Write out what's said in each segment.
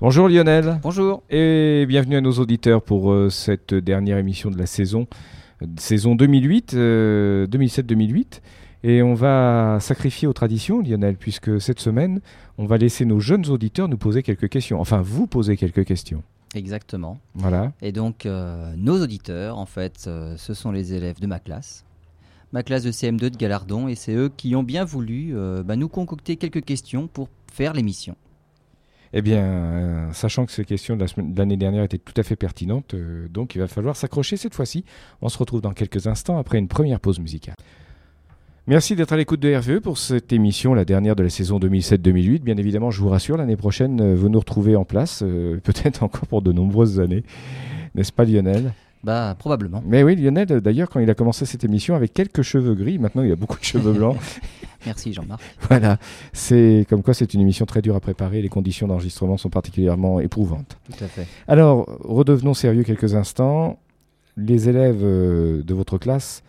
Bonjour Lionel. Bonjour. Et bienvenue à nos auditeurs pour euh, cette dernière émission de la saison, euh, saison 2008, 2007-2008. Et on va sacrifier aux traditions, Lionel, puisque cette semaine, on va laisser nos jeunes auditeurs nous poser quelques questions. Enfin, vous poser quelques questions. Exactement. Voilà. Et donc, euh, nos auditeurs, en fait, euh, ce sont les élèves de ma classe. Ma classe de CM2 de Galardon. Et c'est eux qui ont bien voulu euh, bah, nous concocter quelques questions pour faire l'émission. Eh bien, euh, sachant que ces questions de l'année dernière étaient tout à fait pertinentes, euh, donc il va falloir s'accrocher cette fois-ci. On se retrouve dans quelques instants après une première pause musicale. Merci d'être à l'écoute de RVE pour cette émission, la dernière de la saison 2007-2008. Bien évidemment, je vous rassure, l'année prochaine, euh, vous nous retrouvez en place, peut-être encore pour de nombreuses années. N'est-ce pas Lionel? Bah, probablement. Mais oui, Lionel, euh, d'ailleurs, quand il a commencé cette émission avec quelques cheveux gris, maintenant il a beaucoup de cheveux blancs. Merci Jean-Marc. voilà, c'est comme quoi c'est une émission très dure à préparer. Les conditions d'enregistrement sont particulièrement éprouvantes. Tout à fait. Alors, redevenons sérieux quelques instants. Les élèves euh, de votre classe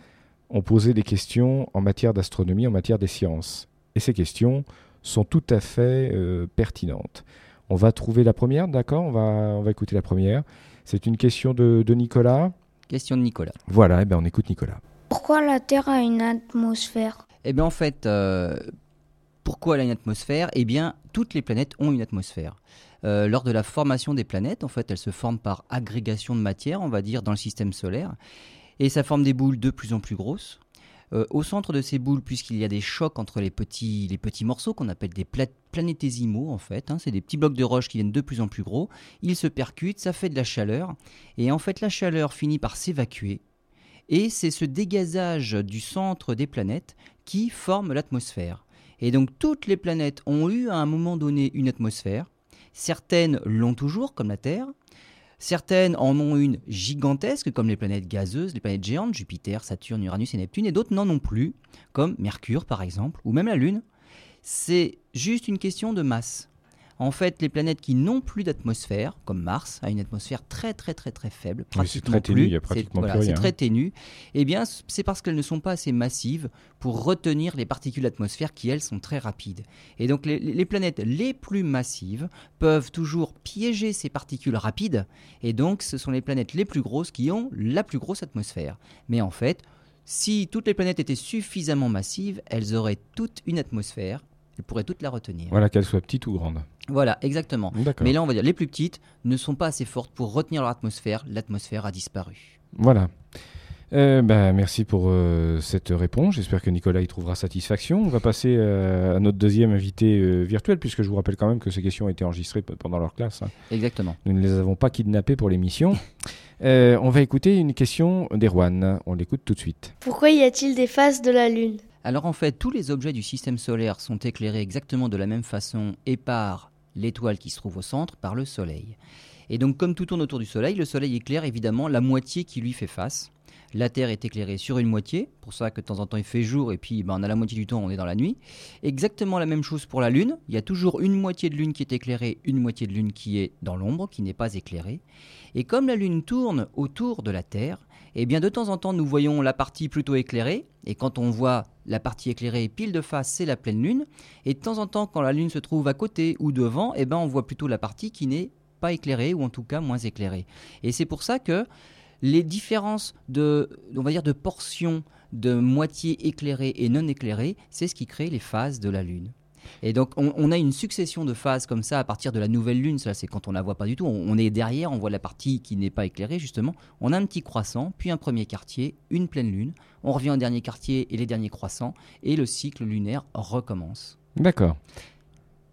ont posé des questions en matière d'astronomie, en matière des sciences. Et ces questions sont tout à fait euh, pertinentes. On va trouver la première, d'accord? On va, on va écouter la première. C'est une question de, de Nicolas. Question de Nicolas. Voilà, eh ben on écoute Nicolas. Pourquoi la Terre a une atmosphère? Eh bien, en fait, euh, pourquoi elle a une atmosphère? Eh bien, toutes les planètes ont une atmosphère. Euh, lors de la formation des planètes, en fait, elles se forment par agrégation de matière, on va dire, dans le système solaire. Et ça forme des boules de plus en plus grosses. Euh, au centre de ces boules, puisqu'il y a des chocs entre les petits, morceaux qu'on appelle des pla- planétésimaux, en fait, hein, c'est des petits blocs de roche qui viennent de plus en plus gros, ils se percutent, ça fait de la chaleur, et en fait la chaleur finit par s'évacuer, et c'est ce dégazage du centre des planètes qui forme l'atmosphère. Et donc toutes les planètes ont eu à un moment donné une atmosphère, certaines l'ont toujours, comme la Terre, Certaines en ont une gigantesque, comme les planètes gazeuses, les planètes géantes, Jupiter, Saturne, Uranus et Neptune, et d'autres n'en ont plus, comme Mercure par exemple, ou même la Lune. C'est juste une question de masse. En fait, les planètes qui n'ont plus d'atmosphère, comme Mars, a une atmosphère très très très très faible, Oui, c'est très ténu, plus. il y a C'est- pratiquement voilà, C'est rien. très ténu. Eh bien, c'est parce qu'elles ne sont pas assez massives pour retenir les particules d'atmosphère qui, elles, sont très rapides. Et donc, les, les planètes les plus massives peuvent toujours piéger ces particules rapides, et donc ce sont les planètes les plus grosses qui ont la plus grosse atmosphère. Mais en fait, si toutes les planètes étaient suffisamment massives, elles auraient toute une atmosphère, elles pourraient toutes la retenir. Voilà, qu'elle soit petite ou grande. Voilà, exactement. Mais là, on va dire, les plus petites ne sont pas assez fortes pour retenir leur atmosphère. L'atmosphère a disparu. Voilà. Euh, ben, merci pour euh, cette réponse. J'espère que Nicolas y trouvera satisfaction. On va passer euh, à notre deuxième invité euh, virtuel, puisque je vous rappelle quand même que ces questions ont été enregistrées pendant leur classe. hein. Exactement. Nous ne les avons pas kidnappées pour l'émission. Euh, on va écouter une question d'Erwan. On l'écoute tout de suite. Pourquoi y a-t-il des phases de la Lune? Alors en fait, tous les objets du système solaire sont éclairés exactement de la même façon et par l'étoile qui se trouve au centre, par le Soleil. Et donc comme tout tourne autour du Soleil, le Soleil éclaire évidemment la moitié qui lui fait face. La Terre est éclairée sur une moitié, pour ça que de temps en temps il fait jour et puis ben, on a la moitié du temps on est dans la nuit. Exactement la même chose pour la Lune, il y a toujours une moitié de Lune qui est éclairée, une moitié de Lune qui est dans l'ombre, qui n'est pas éclairée. Et comme la Lune tourne autour de la Terre, eh de temps en temps nous voyons la partie plutôt éclairée, et quand on voit la partie éclairée pile de face, c'est la pleine Lune, et de temps en temps quand la Lune se trouve à côté ou devant, eh ben on voit plutôt la partie qui n'est pas éclairée, ou en tout cas moins éclairée. Et c'est pour ça que les différences de, on va de portions de moitié éclairée et non éclairée, c'est ce qui crée les phases de la Lune. Et donc on, a une succession de phases comme ça à partir de la nouvelle lune, ça c'est quand on la voit pas du tout, on, on est derrière, on voit la partie qui n'est pas éclairée justement, on a un petit croissant, puis un premier quartier, une pleine lune, on revient au dernier quartier et les derniers croissants, et le cycle lunaire recommence. D'accord.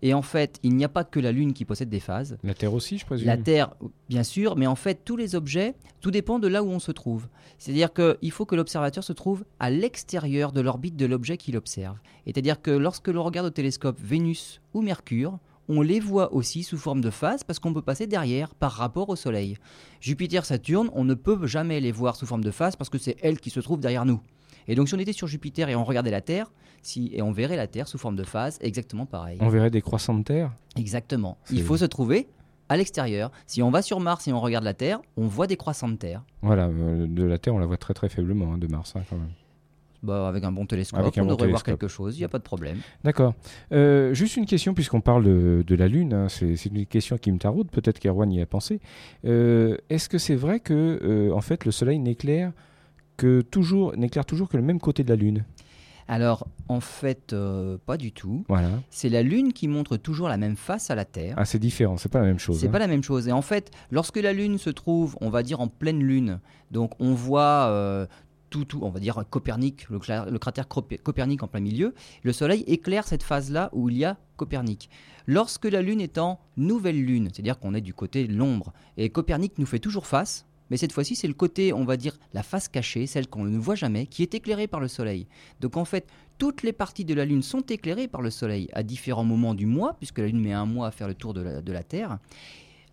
Et en fait, il n'y a pas que la lune qui possède des phases, La Terre aussi, je présume la Terre, bien sûr, mais en fait, tous les objets, tout dépend de là où on se trouve. C'est-à-dire qu'il faut que l'observateur se trouve à l'extérieur de l'orbite de l'objet qu'il observe. C'est-à-dire que lorsque l'on regarde au télescope Vénus ou Mercure, on les voit aussi sous forme de phase parce qu'on peut passer derrière par rapport au Soleil. Jupiter, Saturne, on ne peut jamais les voir sous forme de phase parce que c'est elles qui se trouvent derrière nous. Et donc si on était sur Jupiter et on regardait la Terre, si, et on verrait la Terre sous forme de phase, exactement pareil. On verrait des croissants de Terre Exactement. Il faut se trouver à l'extérieur. Si on va sur Mars et on regarde la Terre, on voit des croissants de terre. Voilà, euh, de la Terre, on la voit très très faiblement, hein, de Mars, hein, quand même. Bah, avec un bon télescope, Avec on bon devrait voir quelque chose, il n'y a pas de problème. D'accord. Euh, juste une question, puisqu'on parle de, de la Lune, hein, c'est c'est une question qui me taraude, peut-être qu'Erwan y a pensé. Euh, Est-ce que c'est vrai que euh, en fait, le Soleil n'éclaire que toujours, n'éclaire toujours que le même côté de la Lune Alors, en fait, euh, pas du tout. Voilà. C'est la Lune qui montre toujours la même face à la Terre. Ah, c'est différent, c'est pas la même chose. C'est hein. pas la même chose. Et en fait, lorsque la Lune se trouve, on va dire en pleine Lune, donc on voit euh, tout, tout, on va dire Copernic, le, le cratère Copernic en plein milieu, le Soleil éclaire cette phase-là où il y a Copernic. Lorsque la Lune est en nouvelle Lune, c'est-à-dire qu'on est du côté de l'ombre, et Copernic nous fait toujours face, mais cette fois-ci c'est le côté, on va dire, la face cachée, celle qu'on ne voit jamais, qui est éclairée par le Soleil. Donc en fait, toutes les parties de la Lune sont éclairées par le Soleil à différents moments du mois, puisque la Lune met un mois à faire le tour de la, Terre.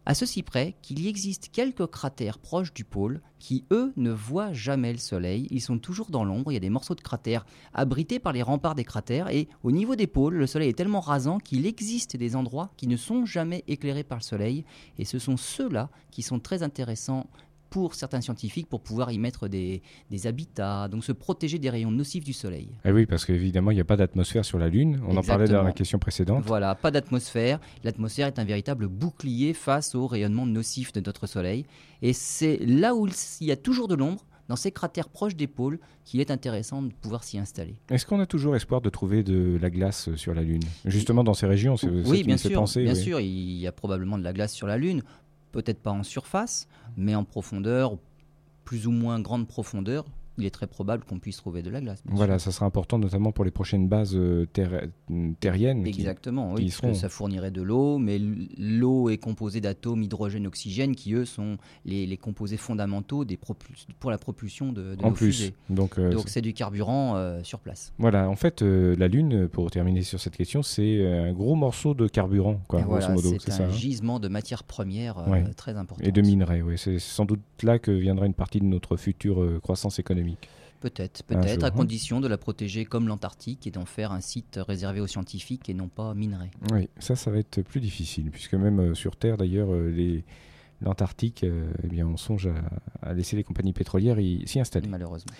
À ceci près qu'il y existe quelques cratères proches du pôle qui, eux, ne voient jamais le Soleil. Ils sont toujours dans l'ombre. Il y a des morceaux de cratères abrités par les remparts des cratères. Et au niveau des pôles, le Soleil est tellement rasant qu'il existe des endroits qui ne sont jamais éclairés par le Soleil. Et ce sont ceux-là qui sont très intéressants pour certains scientifiques pour pouvoir y mettre des, des habitats, donc se protéger des rayons nocifs du Soleil. Eh oui, parce qu'évidemment, il n'y a pas d'atmosphère sur la Lune. On en parlait dans la question précédente. Voilà, pas d'atmosphère. L'atmosphère est un véritable bouclier face au rayonnement nocif de notre Soleil. Et c'est là où il y a toujours de l'ombre, dans ces cratères proches des pôles, qu'il est intéressant de pouvoir s'y installer. Est-ce qu'on a toujours espoir de trouver de la glace sur la Lune? Justement dans ces régions, c'est Oui, bien sûr. penser. bien oui. sûr, il y a probablement de la glace sur la Lune. Peut-être pas en surface, mais en profondeur, plus ou moins grande profondeur, il est très probable qu'on puisse trouver de la glace. Voilà, sûr. ça sera important notamment pour les prochaines bases euh, terre- terriennes. qui- Exactement, oui, qui parce seront- que ça fournirait de l'eau, mais l'eau est composée d'atomes hydrogène, oxygène, qui eux sont les, les composés fondamentaux des pour la propulsion de, de en nos plus. fusées. Donc, euh, c'est- du carburant euh, sur place. voilà, en fait, euh, la Lune, pour terminer sur cette question, c'est euh, un gros morceau de carburant, quoi, voilà, c'est un ça. hein gisement de matières premières euh, Ouais. très important. Et de minerais, oui. C'est sans doute là que viendra une partie de notre future euh, croissance économique. Peut-être, Un peut-être, à condition de la protéger comme l'Antarctique et d'en faire un site réservé aux scientifiques et non pas minerai. Oui, ça, ça va être plus difficile, puisque même euh, sur Terre, d'ailleurs, euh, l'Antarctique, euh, eh bien, on songe à, à laisser les compagnies pétrolières s'y installer. Malheureusement.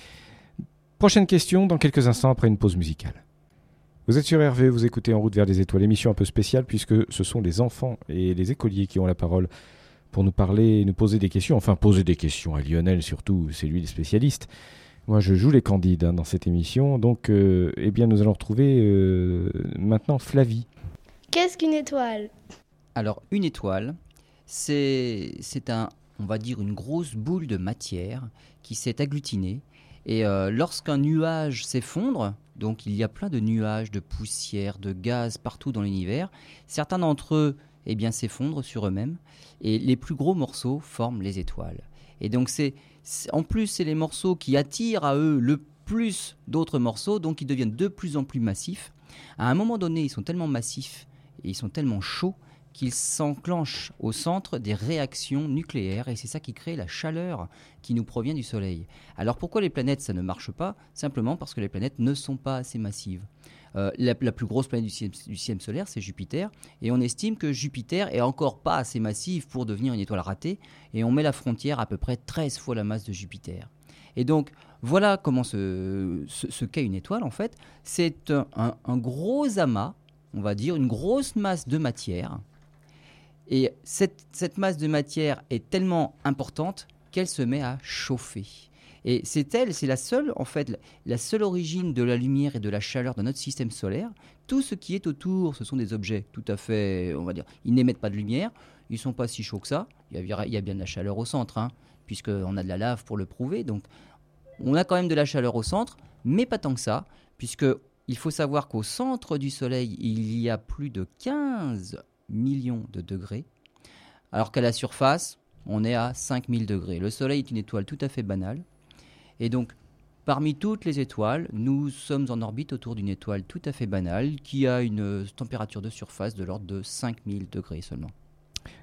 Prochaine question dans quelques instants après une pause musicale. Vous êtes sur Hervé, vous écoutez En route vers les étoiles, émission un peu spéciale puisque ce sont les enfants et les écoliers qui ont la parole pour nous parler et nous poser des questions. Enfin, poser des questions à Lionel surtout, c'est lui le spécialiste. Moi, je joue les candides hein, dans cette émission. Donc, euh, eh bien, nous allons retrouver euh, maintenant Flavie. Qu'est-ce qu'une étoile? Alors, une étoile, c'est c'est un, on va dire, une grosse boule de matière qui s'est agglutinée. Et euh, lorsqu'un nuage s'effondre, donc il y a plein de nuages, de poussière, de gaz partout dans l'univers, certains d'entre eux eh bien, s'effondrent sur eux-mêmes et les plus gros morceaux forment les étoiles. Et donc, c'est en plus, c'est les morceaux qui attirent à eux le plus d'autres morceaux, donc ils deviennent de plus en plus massifs. À un moment donné, ils sont tellement massifs et ils sont tellement chauds qu'ils s'enclenchent au centre des réactions nucléaires et c'est ça qui crée la chaleur qui nous provient du Soleil. Alors pourquoi les planètes ça ne marche pas? Simplement parce que les planètes ne sont pas assez massives. Euh, la, plus grosse planète du système, solaire, c'est Jupiter, et on estime que Jupiter est encore pas assez massive pour devenir une étoile ratée, et on met la frontière à peu près 13 fois la masse de Jupiter. Et donc, voilà comment se, se, se qu'est une étoile, en fait. C'est un, gros amas, on va dire, une grosse masse de matière, et cette masse de matière est tellement importante qu'elle se met à chauffer. Et c'est elle, c'est la seule, en fait, la- seule origine de la lumière et de la chaleur dans notre système solaire. Tout ce qui est autour, ce sont des objets tout à fait, on va dire, ils n'émettent pas de lumière, ils sont pas si chauds que ça. Il y a, il y a bien de la chaleur au centre, hein, puisqu'on a de la lave pour le prouver. Donc, on a quand même de la chaleur au centre, mais pas tant que ça, puisque il faut savoir qu'au centre du Soleil, il y a plus de 15 millions de degrés, alors qu'à la surface, on est à 5000 degrés. Le Soleil est une étoile tout à fait banale. Et donc, parmi toutes les étoiles, nous sommes en orbite autour d'une étoile tout à fait banale qui a une euh, température de surface de l'ordre de 5000 degrés seulement.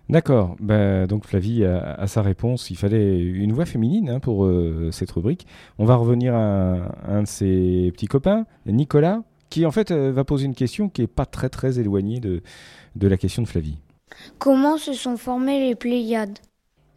D'accord. Ben, donc Flavie a, a sa réponse. Il fallait une voix féminine hein, pour euh, cette rubrique. On va revenir à un, un de ses petits copains, Nicolas, qui en fait euh, va poser une question qui est pas très très éloignée de, de la question de Flavie. Comment se sont formées les Pléiades?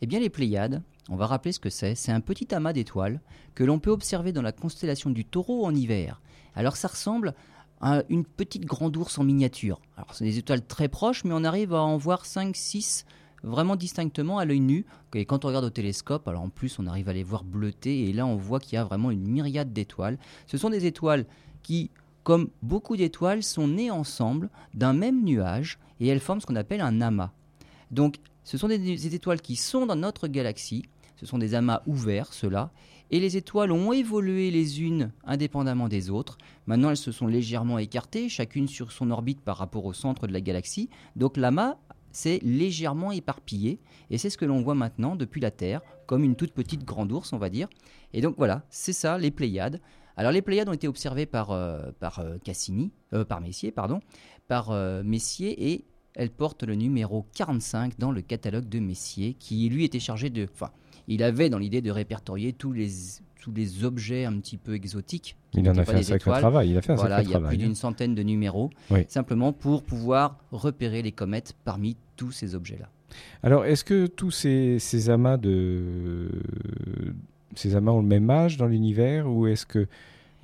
Eh bien, les Pléiades, On va rappeler ce que c'est. C'est un petit amas d'étoiles que l'on peut observer dans la constellation du taureau en hiver. Alors ça ressemble à une petite grande ours en miniature. Alors c'est des étoiles très proches, mais on arrive à en voir 5, 6 vraiment distinctement à l'œil nu. Et quand on regarde au télescope, alors en plus on arrive à les voir bleuter, et là on voit qu'il y a vraiment une myriade d'étoiles. Ce sont des étoiles qui, comme beaucoup d'étoiles, sont nées ensemble d'un même nuage, et elles forment ce qu'on appelle un amas. Donc ce sont des, étoiles qui sont dans notre galaxie, ce sont des amas ouverts, ceux-là, et les étoiles ont évolué les unes indépendamment des autres. Maintenant, elles se sont légèrement écartées, chacune sur son orbite par rapport au centre de la galaxie. Donc l'amas c'est légèrement éparpillé, et c'est ce que l'on voit maintenant depuis la Terre, comme une toute petite grande ours, on va dire. Et donc voilà, c'est ça, les Pléiades. Alors les Pléiades ont été observées par, euh, euh, Cassini, euh, par Messier, pardon, par Messier, et elles portent le numéro 45 dans le catalogue de Messier, qui lui était chargé de... Enfin, il avait dans l'idée de répertorier tous les, tous les objets un petit peu exotiques. Il en a fait un sacré travail. Il a fait un voilà, il y a plus d'une centaine de numéros, simplement pour pouvoir repérer les comètes parmi tous ces objets-là. Alors, est-ce que tous ces, ces, amas de ces amas ont le même âge dans l'univers ou est-ce que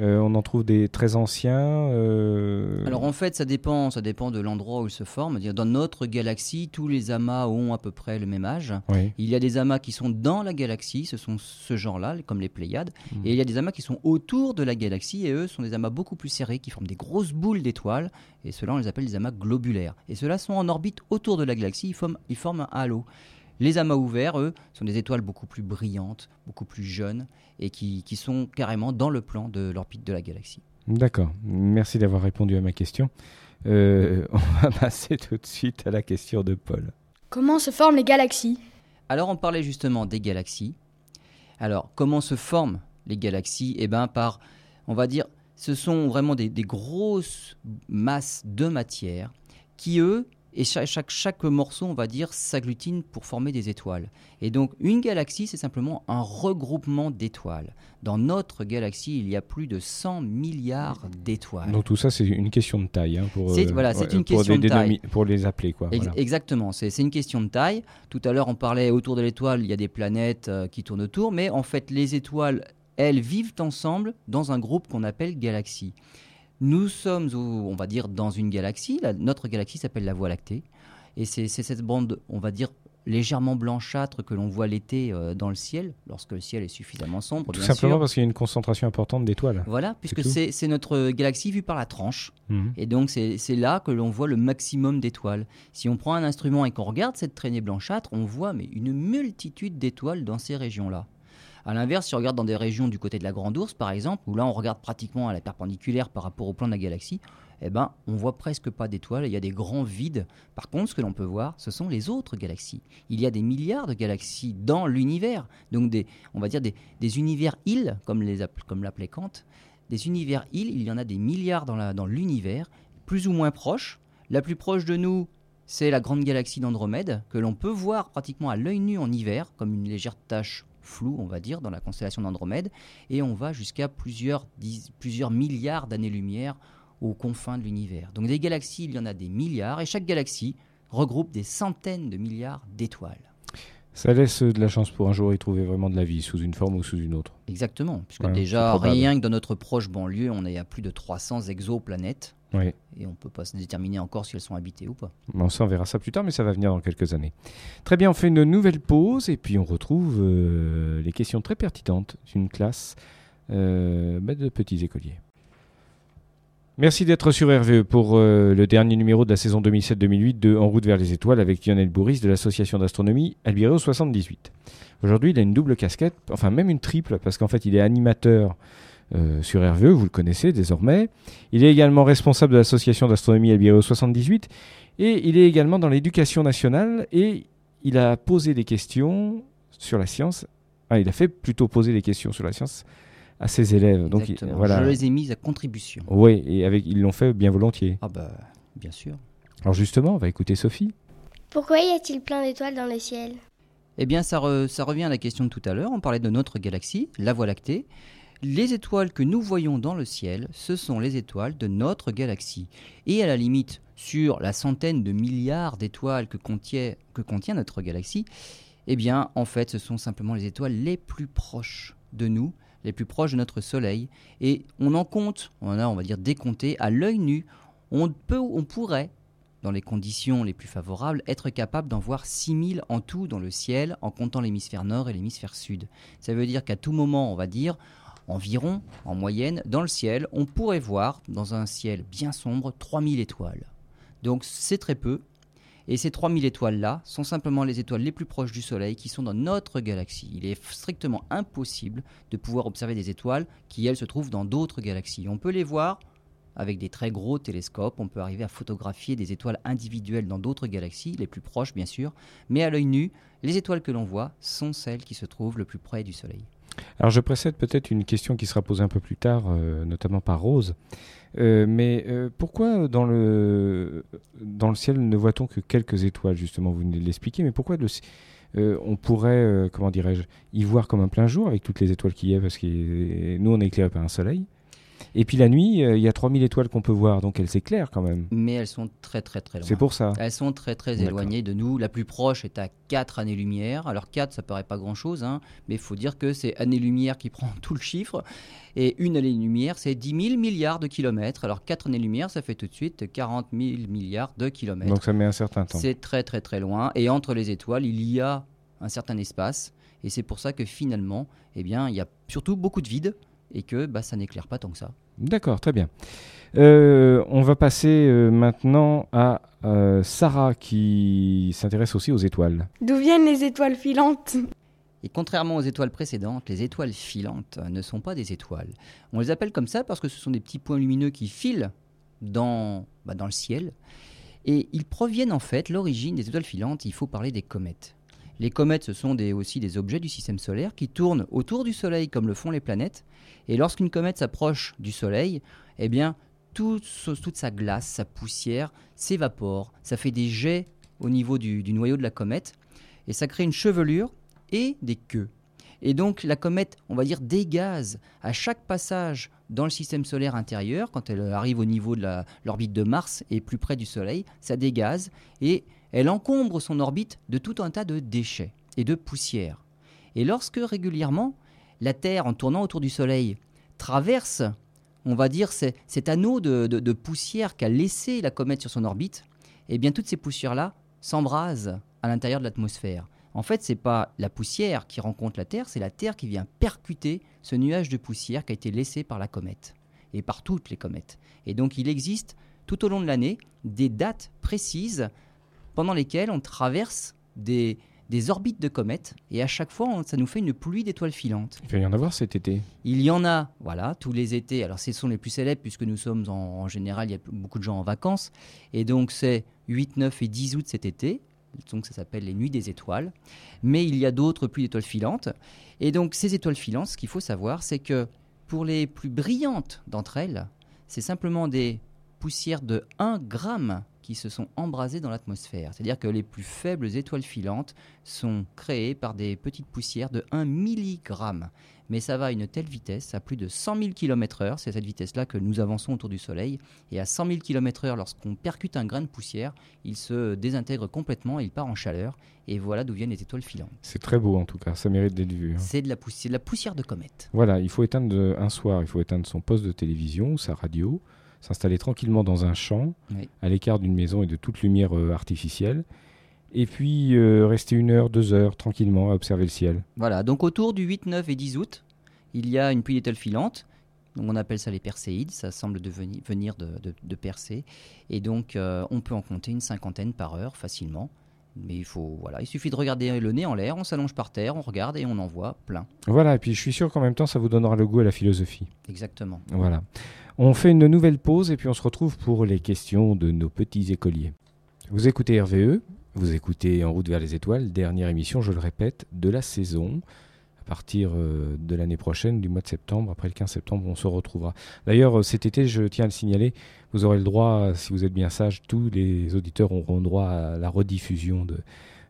euh, on en trouve des très anciens. Euh, Alors en fait, ça dépend, ça dépend de l'endroit où ils se forment. Dans notre galaxie, tous les amas ont à peu près le même âge. Il y a des amas qui sont dans la galaxie, ce sont ce genre-là, comme les Pléiades. Hmm. Et il y a des amas qui sont autour de la galaxie, et eux sont des amas beaucoup plus serrés, qui forment des grosses boules d'étoiles. Et ceux-là, on les appelle des amas globulaires. Et ceux-là sont en orbite autour de la galaxie, ils forment, ils forment un halo. Les amas ouverts, eux, sont des étoiles beaucoup plus brillantes, beaucoup plus jeunes, et qui, sont carrément dans le plan de l'orbite de la galaxie. D'accord. Merci d'avoir répondu à ma question. Euh, on va passer tout de suite à la question de Paul. Comment se forment les galaxies? Alors, on parlait justement des galaxies. Alors, comment se forment les galaxies? Eh bien, par, on va dire, ce sont vraiment des grosses masses de matière qui, eux, et chaque, chaque, morceau, on va dire, s'agglutine pour former des étoiles. Et donc, une galaxie, c'est simplement un regroupement d'étoiles. Dans notre galaxie, il y a plus de 100 milliards d'étoiles. Donc tout ça, c'est une question de taille. Hein, pour, c'est, voilà, c'est une question de taille. Pour les appeler, quoi. Exactement, c'est, une question de taille. Tout à l'heure, on parlait autour de l'étoile, il y a des planètes euh, qui tournent autour, mais en fait, les étoiles, elles vivent ensemble dans un groupe qu'on appelle galaxie. Nous sommes, on va dire, dans une galaxie. notre galaxie s'appelle la Voie lactée. Et c'est cette bande, on va dire, légèrement blanchâtre que l'on voit l'été euh, dans le ciel, lorsque le ciel est suffisamment sombre. Tout simplement parce qu'il y a une concentration importante d'étoiles. Voilà, puisque c'est notre galaxie vue par la tranche. Mhm. Et donc c'est là que l'on voit le maximum d'étoiles. Si on prend un instrument et qu'on regarde cette traînée blanchâtre, on voit mais une multitude d'étoiles dans ces régions-là. A l'inverse, si on regarde dans des régions du côté de la Grande Ourse, par exemple, où là on regarde pratiquement à la perpendiculaire par rapport au plan de la galaxie, eh ben, on voit presque pas d'étoiles, il y a des grands vides. Par contre, ce que l'on peut voir, ce sont les autres galaxies. Il y a des milliards de galaxies dans l'univers, donc on va dire des, univers îles, comme les comme l'appelait Kant. Des univers îles, il y en a des milliards dans l'univers, plus ou moins proches. La plus proche de nous, c'est la grande galaxie d'Andromède, que l'on peut voir pratiquement à l'œil nu en hiver, comme une légère tache flou, on va dire, dans la constellation d'Andromède, et on va jusqu'à plusieurs, plusieurs milliards d'années-lumière aux confins de l'univers. Donc des galaxies, il y en a des milliards, et chaque galaxie regroupe des centaines de milliards d'étoiles. Ça laisse de la chance pour un jour y trouver vraiment de la vie, sous une forme ou sous une autre. Exactement, puisque déjà, rien que dans notre proche banlieue, on est à plus de 300 exoplanètes. Et on ne peut pas se déterminer encore si elles sont habitées ou pas. Bon, ça, on verra ça plus tard, mais ça va venir dans quelques années. Très bien, on fait une nouvelle pause et puis on retrouve euh, les questions très pertinentes d'une classe euh, bah, de petits écoliers. Merci d'être sur RVE pour euh, le dernier numéro de la saison 2007-2008 de En route vers les étoiles avec Lionel Bourris de l'association d'astronomie Albireo 78. Aujourd'hui, il a une double casquette, enfin même une triple, parce qu'en fait, il est animateur euh, sur RVE, vous le connaissez désormais. Il est également responsable de l'association d'astronomie Albireo 78 et il est également dans l'éducation nationale et il a posé des questions sur la science. Ah, il a fait plutôt poser des questions sur la science à ses élèves. Donc voilà. Je les ai mises à contribution. Oui, et avec, ils l'ont fait bien volontiers. Ah bah, bien sûr. Alors justement, on va écouter Sophie. Pourquoi y a-t-il plein d'étoiles dans le ciel? Eh bien, ça, ça revient à la question de tout à l'heure. On parlait de notre galaxie, la Voie lactée. Les étoiles que nous voyons dans le ciel, ce sont les étoiles de notre galaxie. Et à la limite, sur la centaine de milliards d'étoiles que contient, notre galaxie, Eh bien, en fait, ce sont simplement les étoiles les plus proches de nous, les plus proches de notre Soleil. Et on en compte, on a, on va dire, décompté à l'œil nu. On, peut, on pourrait, dans les conditions les plus favorables, être capable d'en voir 6000 en tout dans le ciel, en comptant l'hémisphère nord et l'hémisphère sud. Ça veut dire qu'à tout moment, on va dire, environ, en moyenne, dans le ciel, on pourrait voir, dans un ciel bien sombre, 3000 étoiles. Donc c'est très peu. Et ces 3000 étoiles-là sont simplement les étoiles les plus proches du Soleil qui sont dans notre galaxie. Il est strictement impossible de pouvoir observer des étoiles qui, elles, se trouvent dans d'autres galaxies. On peut les voir avec des très gros télescopes, on peut arriver à photographier des étoiles individuelles dans d'autres galaxies, les plus proches bien sûr, mais à l'œil nu, les étoiles que l'on voit sont celles qui se trouvent le plus près du Soleil. Alors je précède peut-être une question qui sera posée un peu plus tard, euh, notamment par Rose. Euh, mais euh, pourquoi dans le, dans le ciel ne voit-on que quelques étoiles Justement, vous venez de l'expliquer, mais pourquoi on pourrait, comment dirais-je, y voir comme un plein jour avec toutes les étoiles qu'il y a Parce que nous, on est éclairé par un soleil. Et puis la nuit, euh, il y a 3000 étoiles qu'on peut voir, donc elles s'éclairent quand même. Mais elles sont très très très loin. C'est pour ça. Elles sont très très éloignées de nous. La plus proche est à 4 années-lumière. Alors 4, ça paraît pas grand-chose, hein, mais il faut dire que c'est années-lumière qui prend tout le chiffre. Et une année-lumière, c'est 10 000 milliards de kilomètres. Alors 4 années-lumière, ça fait tout de suite 40 000 milliards de kilomètres. Donc ça met un certain temps. C'est très très très loin. Et entre les étoiles, il y a un certain espace. Et c'est pour ça que finalement, eh bien, il y a surtout beaucoup de vide et que bah, ça n'éclaire pas tant que ça. D'accord, très bien. Euh, on va passer euh, maintenant à euh, Sarah qui s'intéresse aussi aux étoiles. D'où viennent les étoiles filantes? Et contrairement aux étoiles précédentes, les étoiles filantes ne sont pas des étoiles. On les appelle comme ça parce que ce sont des petits points lumineux qui filent dans, bah, dans le ciel. Et ils proviennent en fait, l'origine des étoiles filantes, il faut parler des comètes. Les comètes, ce sont aussi des objets du système solaire qui tournent autour du Soleil comme le font les planètes. Et lorsqu'une comète s'approche du Soleil, eh bien, toute sa glace, sa poussière s'évapore. Ça fait des jets au niveau du, du noyau de la comète. Et ça crée une chevelure et des queues. Et donc la comète, on va dire, dégaze à chaque passage dans le système solaire intérieur, quand elle arrive au niveau de l'orbite de Mars et plus près du Soleil, ça dégaze et elle encombre son orbite de tout un tas de déchets et de poussière. Et lorsque régulièrement la Terre, en tournant autour du Soleil, traverse, on va dire, cet anneau de, poussière qu'a laissé la comète sur son orbite, eh bien toutes ces poussières-là s'embrasent à l'intérieur de l'atmosphère. En fait, ce n'est pas la poussière qui rencontre la Terre, c'est la Terre qui vient percuter ce nuage de poussière qui a été laissé par la comète et par toutes les comètes. Et donc il existe tout au long de l'année des dates précises pendant lesquelles on traverse des, des orbites de comètes et à chaque fois ça nous fait une pluie d'étoiles filantes. Il va y en avoir cet été. Il y en a, voilà, tous les étés. Alors ce sont les plus célèbres puisque nous sommes en, général, il y a beaucoup de gens en vacances. Et donc c'est 8, 9 et 10 août cet été. Donc ça s'appelle les nuits des étoiles. Mais il y a d'autres pluies d'étoiles filantes. Et donc ces étoiles filantes, ce qu'il faut savoir, c'est que pour les plus brillantes d'entre elles, c'est simplement des poussières de 1 gramme qui se sont embrasées dans l'atmosphère. C'est-à-dire que les plus faibles étoiles filantes sont créées par des petites poussières de 1 milligramme. Mais ça va à une telle vitesse, à plus de 100 000 km/h, c'est cette vitesse-là que nous avançons autour du Soleil. Et à 100 000 km/h, lorsqu'on percute un grain de poussière, il se désintègre complètement, il part en chaleur. Et voilà d'où viennent les étoiles filantes. C'est très beau en tout cas, ça mérite d'être vu. Hein. C'est de, la de la poussière de comète. Voilà, il faut éteindre un soir, il faut éteindre son poste de télévision, sa radio s'installer tranquillement dans un champ, à l'écart d'une maison et de toute lumière euh, artificielle. Et puis euh, rester une heure, deux heures tranquillement à observer le ciel. Voilà, donc autour du 8, 9 et 10 août, il y a une pluie d'étoiles filantes. Donc on appelle ça les perséides, ça semble venir de, de. Et donc euh, on peut en compter une cinquantaine par heure facilement. Mais il faut, voilà, il suffit de regarder le nez en l'air, on s'allonge par terre, on regarde et on en voit plein. Voilà, et puis je suis sûr qu'en même temps, ça vous donnera le goût à la philosophie. Exactement. Voilà. On fait une nouvelle pause et puis on se retrouve pour les questions de nos petits écoliers. Vous écoutez RVE, vous écoutez En route vers les étoiles, dernière émission, je le répète, de la saison. À partir euh, de l'année prochaine, du mois de septembre, après le 15 septembre, on se retrouvera. D'ailleurs, euh, cet été, je tiens à le signaler, vous aurez le droit, si vous êtes bien sage, tous les auditeurs auront droit à la rediffusion de,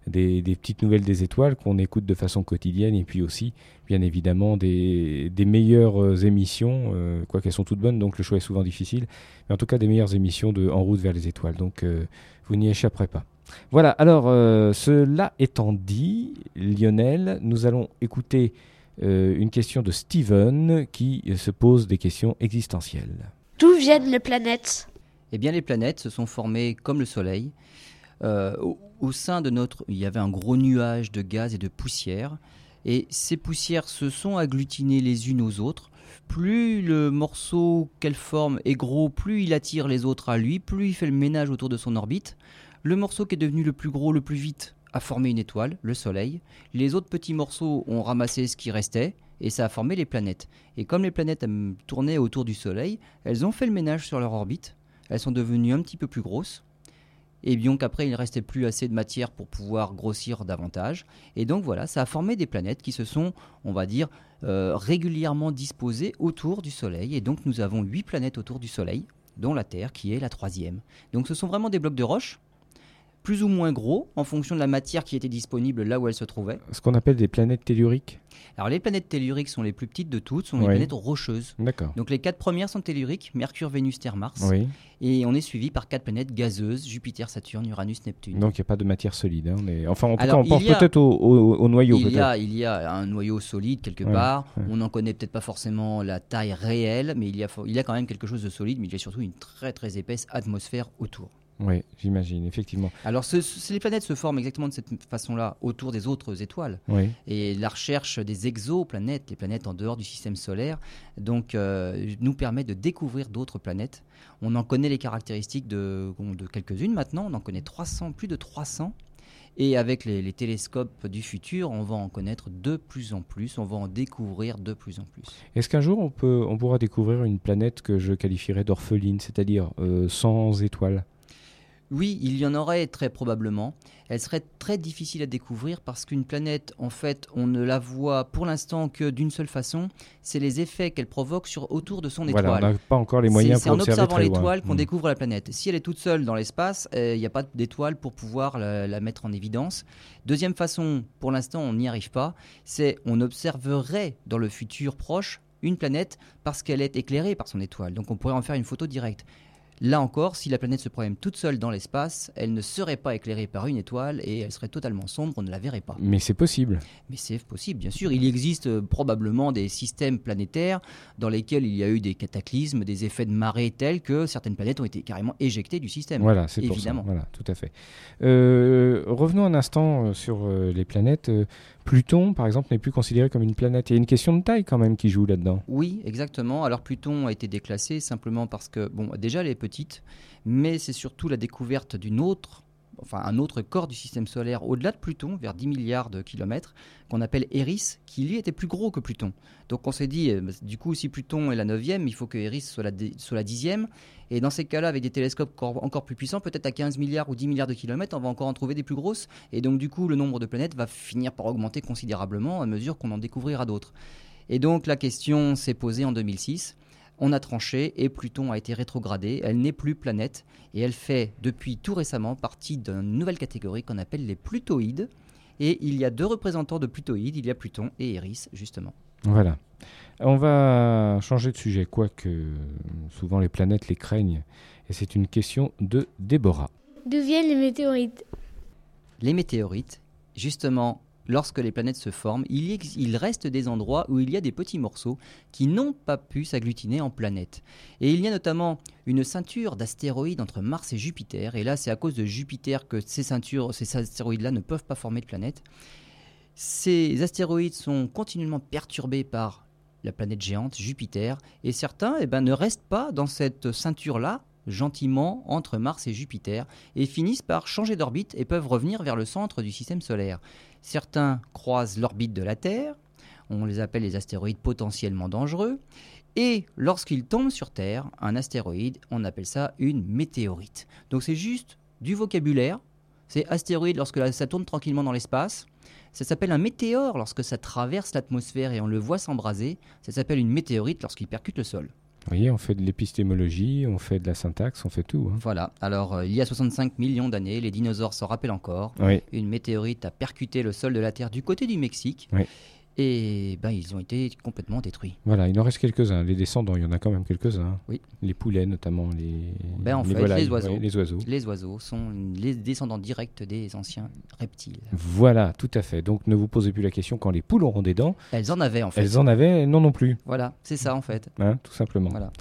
des, petites nouvelles des étoiles qu'on écoute de façon quotidienne et puis aussi, bien évidemment, des, meilleures euh, émissions, euh, quoi qu'elles sont toutes bonnes, donc le choix est souvent difficile, mais en tout cas des meilleures émissions de En route vers les étoiles. Donc euh, vous n'y échapperez pas. Voilà, alors euh, cela étant dit, Lionel, nous allons écouter euh, une question de Steven qui se pose des questions existentielles. D'où viennent les planètes? Eh bien, les planètes se sont formées comme le Soleil. Euh, au, sein de notre, il y avait un gros nuage de gaz et de poussière, et ces poussières se sont agglutinées les unes aux autres. Plus le morceau qu'elle forme est gros, plus il attire les autres à lui, plus il fait le ménage autour de son orbite. Le morceau qui est devenu le plus gros le plus vite a formé une étoile, le Soleil. Les autres petits morceaux ont ramassé ce qui restait et ça a formé les planètes. Et comme les planètes tournaient autour du Soleil, elles ont fait le ménage sur leur orbite. Elles sont devenues un petit peu plus grosses. Et bien qu'après, il ne restait plus assez de matière pour pouvoir grossir davantage. Et donc voilà, ça a formé des planètes qui se sont, on va dire, euh, régulièrement disposées autour du Soleil. Et donc nous avons huit planètes autour du Soleil, dont la Terre qui est la troisième. Donc ce sont vraiment des blocs de roche plus ou moins gros en fonction de la matière qui était disponible là où elle se trouvait. Ce qu'on appelle des planètes telluriques Alors les planètes telluriques sont les plus petites de toutes, sont les Oui. planètes rocheuses. D'accord. Donc les quatre premières sont telluriques, Mercure, Vénus, Terre, Mars. Oui, Et on est suivi par quatre planètes gazeuses, Jupiter, Saturne, Uranus, Neptune. donc il n'y a pas de matière solide. hein, on est- Enfin, en tout Alors, cas, on pense a- peut-être au, au- au noyau. il, y a, il y a un noyau solide quelque Ouais, part. ouais. On n'en connaît peut-être pas forcément la taille réelle, mais il y, a, il y a quand même quelque chose de solide, mais il y a surtout une très très épaisse atmosphère autour. Oui, j'imagine, effectivement. Alors ce- ce- les planètes se forment exactement de cette façon-là autour des autres étoiles. Oui. Et la recherche des exoplanètes, les planètes en dehors du système solaire, donc euh, nous permet de découvrir d'autres planètes. On en connaît les caractéristiques de, de quelques-unes maintenant, on en connaît 300, plus de 300. Et avec les, les télescopes du futur, on va en connaître de plus en plus, on va en découvrir de plus en plus. Est-ce qu'un jour on, peut, on pourra découvrir une planète que je qualifierais d'orpheline, c'est-à-dire euh, sans étoiles? Oui, il y en aurait très probablement. Elle serait très difficile à découvrir parce qu'une planète, en fait, on ne la voit pour l'instant que d'une seule façon, c'est les effets qu'elle provoque sur, autour de son Voilà, étoile. on n'a pas encore les moyens C'est pour c'est en observer observant l'étoile qu'on Mm. découvre la planète. Si elle est toute seule dans l'espace, euh, il n'y a pas d'étoile pour pouvoir la, la mettre en évidence. Deuxième façon, pour l'instant on n'y arrive pas, c'est on observerait dans le futur proche une planète parce qu'elle est éclairée par son étoile. Donc on pourrait en faire une photo directe. Là encore, si la planète se promène toute seule dans l'espace, elle ne serait pas éclairée par une étoile et elle serait totalement sombre, on ne la verrait pas. Mais c'est possible. Mais c'est possible, bien sûr. Il existe euh, probablement des systèmes planétaires dans lesquels il y a eu des cataclysmes, des effets de marée tels que certaines planètes ont été carrément éjectées du système. Voilà, c'est pour ça. évidemment. Voilà, tout à fait. Euh, revenons un instant euh, sur les planètes. Pluton, par exemple, n'est plus considéré comme une planète. Il y a une question de taille quand même qui joue là-dedans. Oui, exactement. Alors Pluton a été déclassé simplement parce que, bon, déjà elle est petite, mais c'est surtout la découverte d'une autre, enfin un autre corps du système solaire au-delà de Pluton, vers 10 milliards de kilomètres, qu'on appelle Eris, qui lui était plus gros que Pluton. Donc on s'est dit, euh, bah, du coup, si Pluton est la neuvième, il faut que Eris soit la, soit la dixième. Et dans ces cas-là, avec des télescopes encore plus puissants, peut-être à 15 milliards ou 10 milliards de kilomètres, on va encore en trouver des plus grosses. Et donc du coup, le nombre de planètes va finir par augmenter considérablement à mesure qu'on en découvrira d'autres. Et donc la question s'est posée en 2006. On a tranché et Pluton a été rétrogradé. Elle n'est plus planète et elle fait depuis tout récemment partie d'une nouvelle catégorie qu'on appelle les plutoïdes. Et il y a deux représentants de plutoïdes, il y a Pluton et Eris justement. Voilà. On va changer de sujet, quoique souvent les planètes les craignent. Et c'est une question de Déborah. D'où viennent les météorites? Les météorites, justement, lorsque les planètes se forment, il, reste des endroits où il y a des petits morceaux qui n'ont pas pu s'agglutiner en planètes. Et il y a notamment une ceinture d'astéroïdes entre Mars et Jupiter. Et là, c'est à cause de Jupiter que ces ceintures, ces astéroïdes-là ne peuvent pas former de planète. Ces astéroïdes sont continuellement perturbés par la planète géante Jupiter, et certains eh ben, ne restent pas dans cette ceinture-là, gentiment, entre Mars et Jupiter, et finissent par changer d'orbite et peuvent revenir vers le centre du système solaire. Certains croisent l'orbite de la Terre, on les appelle les astéroïdes potentiellement dangereux, et lorsqu'ils tombent sur Terre, un astéroïde, on appelle ça une météorite. Donc c'est juste du vocabulaire, c'est astéroïde lorsque ça tourne tranquillement dans l'espace, ça s'appelle un météore lorsque ça traverse l'atmosphère et on le voit s'embraser. Ça s'appelle une météorite lorsqu'il percute le sol. Vous voyez, on fait de l'épistémologie, on fait de la syntaxe, on fait tout. hein. Voilà. Alors, euh, il y a 65 millions d'années, les dinosaures s'en rappellent encore. Oui, Une météorite a percuté le sol de la Terre du côté du Mexique. Oui. Et ben, ils ont été complètement détruits. Voilà, il en reste quelques-uns. Les descendants, il y en a quand même quelques-uns. Oui. Les poulets, notamment, les, Ben, en les fait, volailles, les oiseaux. ouais, les oiseaux. Les oiseaux sont les descendants directs des anciens reptiles. Voilà, tout à fait. Donc ne vous posez plus la question quand les poules auront des dents. Elles en avaient en fait. Elles en avaient, non non plus, Voilà, c'est ça en fait. hein, tout simplement. Voilà.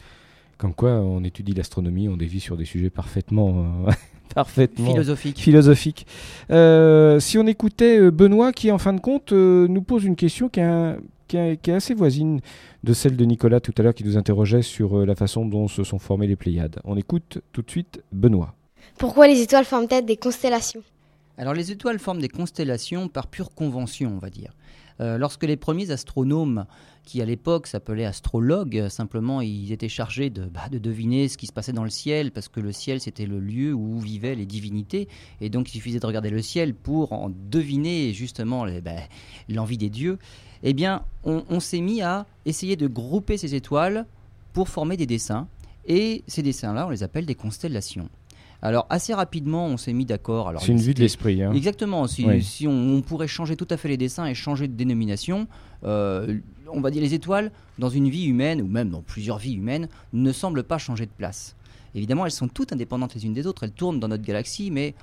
Comme quoi, on étudie l'astronomie, on dévie sur des sujets parfaitement, euh, parfaitement Philosophique. philosophiques. Euh, si on écoutait euh, Benoît, qui en fin de compte euh, nous pose une question qui est, un- qui est- qui est assez voisine de celle de Nicolas tout à l'heure, qui nous interrogeait sur euh, la façon dont se sont formées les Pléiades. On écoute tout de suite Benoît. Pourquoi les étoiles forment-elles des constellations? Alors les étoiles forment des constellations par pure convention, on va dire. Euh, lorsque les premiers astronomes, qui à l'époque s'appelaient astrologues, euh, simplement ils étaient chargés de, bah, de deviner ce qui se passait dans le ciel, parce que le ciel c'était le lieu où vivaient les divinités, et donc il suffisait de regarder le ciel pour en deviner justement bah, l'envie des dieux, eh bien on, on s'est mis à essayer de grouper ces étoiles pour former des dessins, et ces dessins-là on les appelle des constellations. Alors assez rapidement on s'est mis d'accord. C'est une vue de l'esprit. hein. Exactement. Si, Oui. si on, on pourrait changer tout à fait les dessins et changer de dénomination, euh, on va dire les étoiles, dans une vie humaine, ou même dans plusieurs vies humaines, ne semblent pas changer de place. Évidemment, elles sont toutes indépendantes les unes des autres, elles tournent dans notre galaxie, mais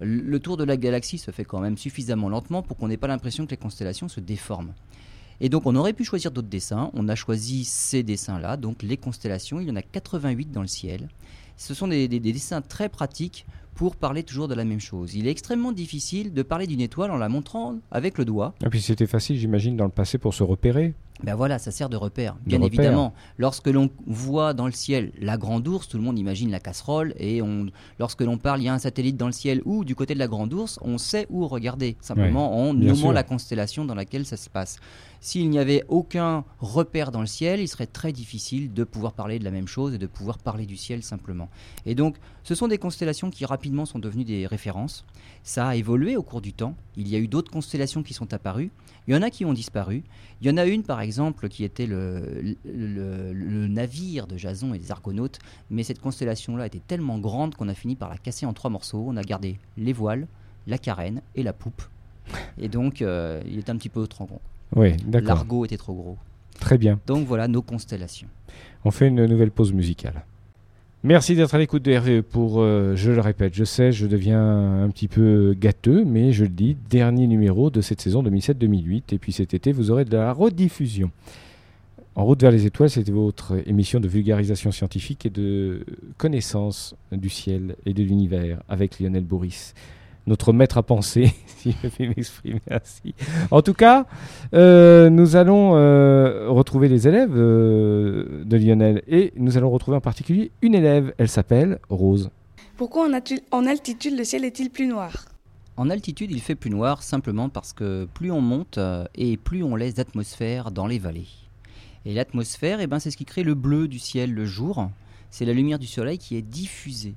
le tour de la galaxie se fait quand même suffisamment lentement pour qu'on n'ait pas l'impression que les constellations se déforment. Et donc on aurait pu choisir d'autres dessins, on a choisi ces dessins-là, donc les constellations, il y en a 88 dans le ciel. Ce sont des, des- des dessins très pratiques pour parler toujours de la même chose. Il est extrêmement difficile de parler d'une étoile en la montrant avec le doigt. Et puis c'était facile, j'imagine, dans le passé pour se repérer. Ben voilà, ça sert de repère. De Bien repère. évidemment, lorsque l'on voit dans le ciel la grande ours, tout le monde imagine la casserole. Et on, lorsque l'on parle, il y a un satellite dans le ciel ou du côté de la grande ours, on sait où regarder, simplement en nommant sûr. la constellation dans laquelle ça se passe. S'il n'y avait aucun repère dans le ciel, il serait très difficile de pouvoir parler de la même chose et de pouvoir parler du ciel simplement. Et donc, ce sont des constellations qui rapidement sont devenues des références. Ça a évolué au cours du temps. Il y a eu d'autres constellations qui sont apparues. Il y en a qui ont disparu. Il y en a une, par exemple, qui était le, le- le navire de Jason et des Argonautes. Mais cette constellation-là était tellement grande qu'on a fini par la casser en trois morceaux. On a gardé les voiles, la carène et la poupe. Et donc, euh, il était un petit peu trop gros. Oui, d'accord. L'argot était trop gros. Très bien. Donc voilà nos constellations. On fait une nouvelle pause musicale. Merci d'être à l'écoute de RVE pour, euh, je le répète, je sais, je deviens un petit peu gâteux, mais je le dis, dernier numéro de cette saison 2007-2008. Et puis cet été, vous aurez de la rediffusion. En route vers les étoiles, c'était votre émission de vulgarisation scientifique et de connaissance du ciel et de l'univers avec Lionel Bourris, notre maître à penser, si je puis m'exprimer ainsi. En tout cas, euh, nous allons euh, retrouver les élèves euh, de Lionel et nous allons retrouver en particulier une élève. Elle s'appelle Rose. Pourquoi en, altitude le ciel est-il plus noir? En altitude, il fait plus noir simplement parce que plus on monte et plus on laisse d'atmosphère dans les vallées. Et l'atmosphère, eh ben, c'est ce qui crée le bleu du ciel le jour. C'est la lumière du soleil qui est diffusée.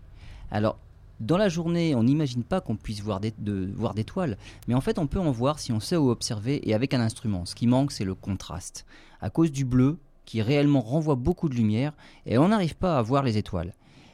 Alors, dans la journée, on n'imagine pas qu'on puisse voir des- de- voir d'étoiles, mais en fait, on peut en voir si on sait où observer et avec un instrument. Ce qui manque, c'est le contraste. À cause du bleu, qui réellement renvoie beaucoup de lumière, et on n'arrive pas à voir les étoiles.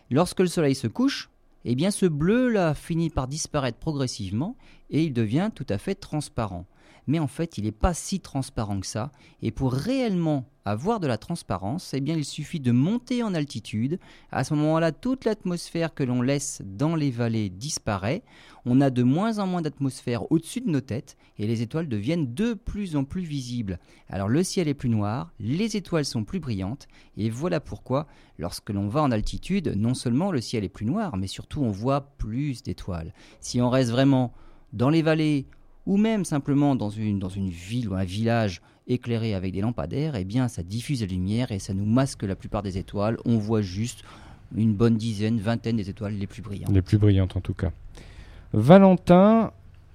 Lorsque le soleil se couche, eh bien ce bleu-là finit par disparaître progressivement et il devient tout à fait transparent. Mais en fait, il n'est pas si transparent que ça. Et pour réellement avoir de la transparence, eh bien, il suffit de monter en altitude. À ce moment-là, toute l'atmosphère que l'on laisse dans les vallées disparaît. On a de moins en moins d'atmosphère au-dessus de nos têtes et les étoiles deviennent de plus en plus visibles. Alors le ciel est plus noir, les étoiles sont plus brillantes et voilà pourquoi lorsque l'on va en altitude, non seulement le ciel est plus noir, mais surtout on voit plus d'étoiles. Si on reste vraiment dans les vallées ou même simplement dans une, dans une ville ou un village éclairé avec des lampadaires, eh bien ça diffuse la lumière et ça nous masque la plupart des étoiles. On voit juste une bonne dizaine, vingtaine des étoiles les plus brillantes. Les plus brillantes en tout cas. Valentin